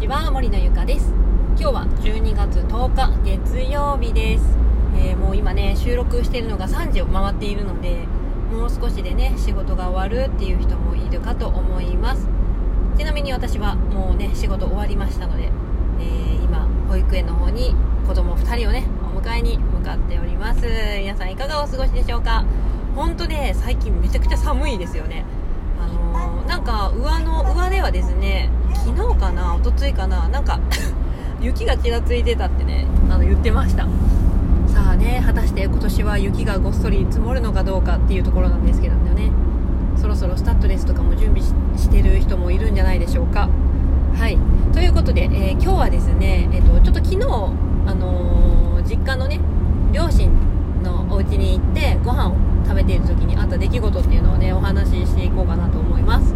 ちは森のゆかです。今日は12月10日月曜日です、えー、もう今ね収録しているのが3時を回っているのでもう少しでね仕事が終わるっていう人もいるかと思います。ちなみに私はもうね仕事終わりましたので、えー、今保育園の方に子供2人をねお迎えに向かっております。皆さんいかがお過ごしでしょうか？本当ね最近めちゃくちゃ寒いですよね。あのー、なんか上の上ではですね昨日かな一昨日かななんか 雪がちらついてたってねあの言ってました。さあね果たして今年は雪がごっそり積もるのかどうかっていうところなんですけどね。そろそろスタッドレスとかも準備してる人もいるんじゃないでしょうか。はい。ということで、えー、今日はですね、えーと、ちょっと昨日、あのー、実家のね両親のお家に行ってご飯を食べている時にあった出来事っていうのをねお話ししていこうかなと思います、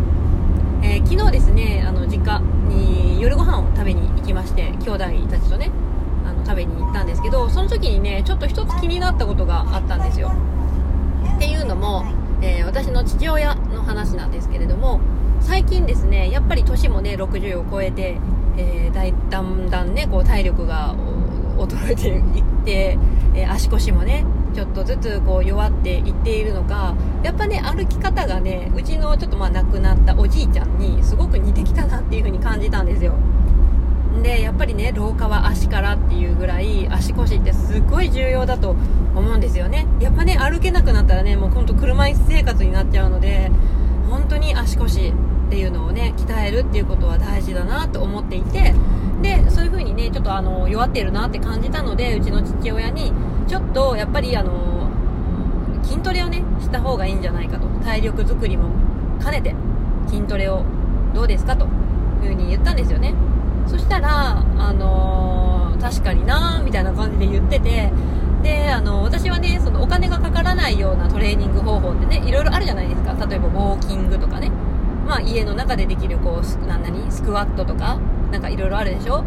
えー、昨日ですねあの実家に夜ご飯を食べに行きまして兄弟たちとねあの食べに行ったんですけどその時にねちょっと一つ気になったことがあったんですよ。っていうのもえー、私の父親の話なんですけれども最近ですねやっぱり年もね60を超えて、えー、だいだんだんねこう体力が衰えていって、え、足腰もねちょっとずつこう弱っていっているのかやっぱね歩き方がねうちのちょっとまあ亡くなったおじいちゃんにすごく似てきたなっていう風に感じたんですよ。でやっぱりね廊下は足からっていうぐらい足腰ってすごい重要だと思うんですよね。やっぱね歩けなくなったらねもうほんと車椅子生活になっちゃうので本当に足腰っていうのをね鍛えるっていうことは大事だなと思っていてでそういう風にねちょっとあの弱っているなって感じたのでうちの父親にちょっとやっぱりあの筋トレをねした方がいいんじゃないかと体力づくりも兼ねて筋トレをどうですかという風に言ったんですよねそしたら、あの、確かになみたいな感じで言ってて、で、あの、私はね、そのお金がかからないようなトレーニング方法ってね、いろいろあるじゃないですか。例えば、ウォーキングとかね。まあ、家の中でできる、こう、なん、スクワットとか、なんかいろいろあるでしょ？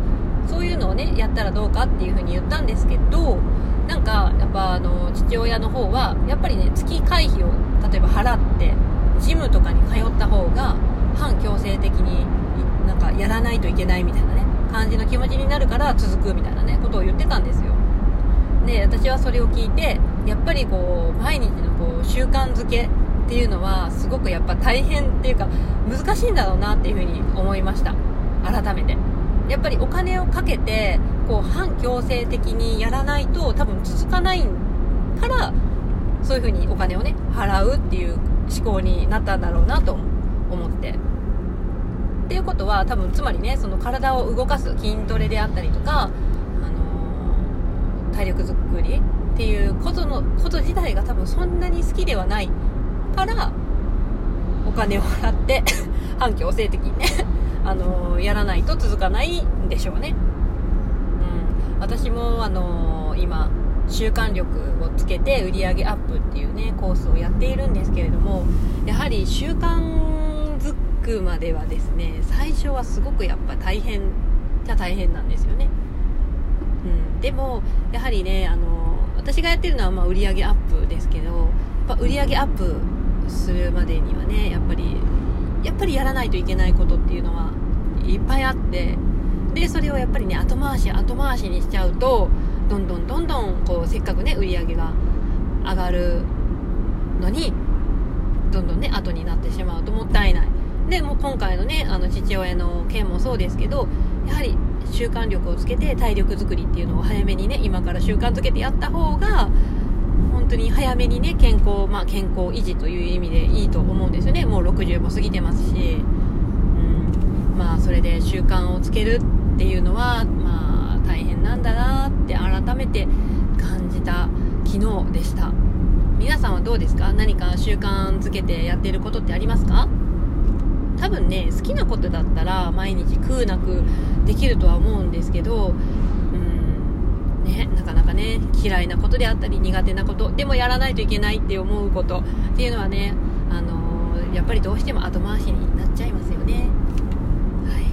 そういうのをね、やったらどうかっていう風に言ったんですけど、なんか、やっぱ、あの、父親の方は、やっぱりね、月会費を、例えば払って、ジムとかに通った方が、反強制的になんかやらないといけないみたいなね感じの気持ちになるから続くみたいなねことを言ってたんですよ。で私はそれを聞いてやっぱりこう毎日の習慣づけっていうのはすごくやっぱ大変っていうか難しいんだろうなっていうふうに思いました。改めて。やっぱりお金をかけてこう反強制的にやらないと多分続かないからそういうふうにお金をね払うっていう思考になったんだろうなと思って。っていうことは多分つまりねその体を動かす筋トレであったりとか、あのー、体力づくりっていうことのこと自体が多分そんなに好きではないからお金を払って 反強制的にね あの、やらないと続かないんでしょうね、うん、私も、あのー、今習慣力をつけて売り上げアップっていうねコースをやっているんですけれどもやはり習慣づくまではですね最初はすごくやっぱ大変じゃ大変なんですよね、うん、でもやはりねあの私がやってるのはま売上アップですけどやっぱ売上アップするまでにはねやっぱりやっぱりやらないといけないことっていうのはいっぱいあってでそれをやっぱりね後回し後回しにしちゃうとどんどんどんどんこうせっかくね売り上げが上がるのにどんどんね後になってしまうともったいない。でも今回のねあの父親の件もそうですけどやはり習慣力をつけて体力づくりっていうのを早めにね今から習慣づけてやった方が本当に早めにね健康、まあ、健康維持という意味でいいと思うんですよね。もう60も過ぎてますし、うん、まあそれで習慣をつけるっていうのはまあ大変なんだなって改めて感じた昨日でした。皆さんはどうですか？何か習慣づけてやっていることってありますか？多分ね好きなことだったら毎日食うなくできるとは思うんですけどうんねなかなかね嫌いなことであったり苦手なことでもやらないといけないって思うことっていうのはねあのー、やっぱりどうしても後回しになっちゃいますよねはい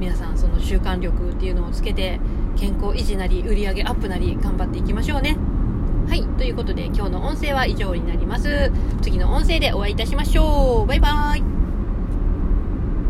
皆さんその習慣力っていうのをつけて健康維持なり売り上げアップなり頑張っていきましょうねはい。ということで、今日の音声は以上になります。次の音声でお会いいたしましょう。バイバーイ。